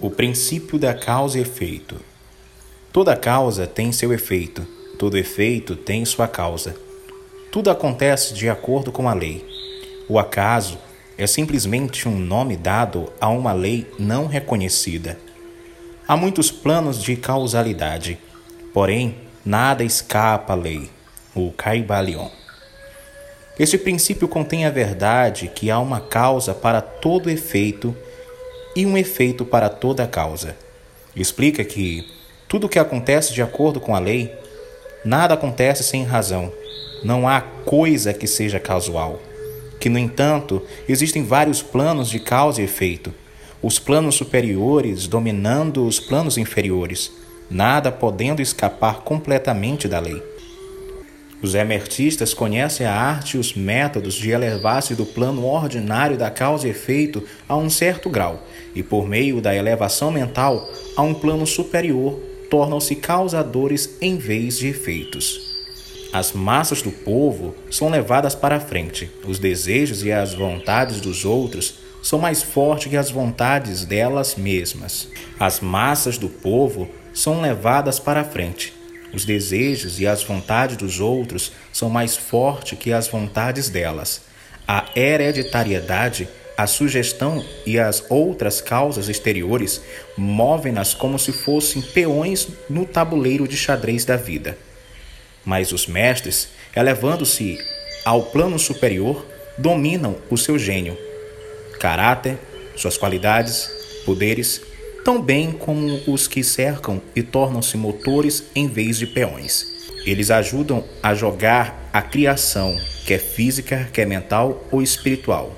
O princípio da causa e efeito. Toda causa tem seu efeito, todo efeito tem sua causa. Tudo acontece de acordo com a lei. O acaso é simplesmente um nome dado a uma lei não reconhecida. Há muitos planos de causalidade, porém, nada escapa à lei, o Caibalion. Este princípio contém a verdade que há uma causa para todo efeito e um efeito para toda causa. Explica que tudo o que acontece de acordo com a lei, nada acontece sem razão. Não há coisa que seja casual. Que, no entanto, existem vários planos de causa e efeito, os planos superiores dominando os planos inferiores, nada podendo escapar completamente da lei. Os emertistas conhecem a arte e os métodos de elevar-se do plano ordinário da causa e efeito a um certo grau, e por meio da elevação mental a um plano superior, tornam-se causadores em vez de efeitos. As massas do povo são levadas para a frente. Os desejos e as vontades dos outros são mais fortes que as vontades delas mesmas. As massas do povo são levadas para a frente. Os desejos e as vontades dos outros são mais fortes que as vontades delas. A hereditariedade, a sugestão e as outras causas exteriores movem-nas como se fossem peões no tabuleiro de xadrez da vida. Mas os mestres, elevando-se ao plano superior, dominam o seu gênio, caráter, suas qualidades, poderes tão bem como os que cercam e tornam-se motores em vez de peões. Eles ajudam a jogar a criação, quer física, quer mental ou espiritual.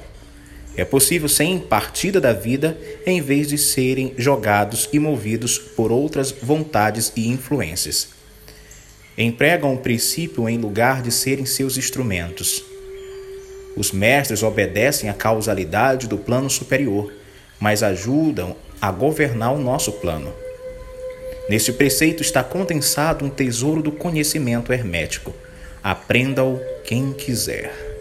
É possível sem partida da vida em vez de serem jogados e movidos por outras vontades e influências. Empregam o princípio em lugar de serem seus instrumentos. Os mestres obedecem à causalidade do plano superior, mas ajudam a governar o nosso plano. Neste preceito está condensado um tesouro do conhecimento hermético. Aprenda-o quem quiser.